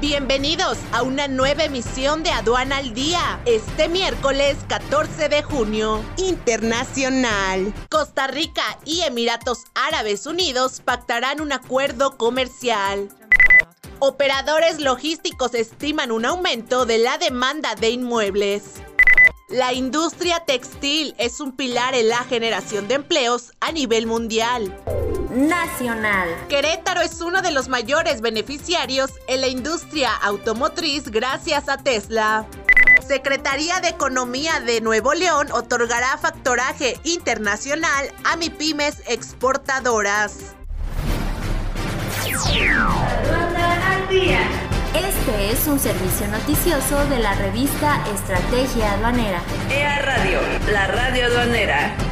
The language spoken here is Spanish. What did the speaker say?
Bienvenidos a una nueva emisión de Aduana al Día. Este miércoles 14 de junio, internacional. Costa Rica y Emiratos Árabes Unidos pactarán un acuerdo comercial. Operadores logísticos estiman un aumento de la demanda de inmuebles. La industria textil es un pilar en la generación de empleos a nivel mundial. Nacional. Querétaro es uno de los mayores beneficiarios en la industria automotriz gracias a Tesla. Secretaría de Economía de Nuevo León otorgará factoraje internacional a MIPIMES exportadoras. Este es un servicio noticioso de la revista Estrategia Aduanera. EA Radio, la radio aduanera.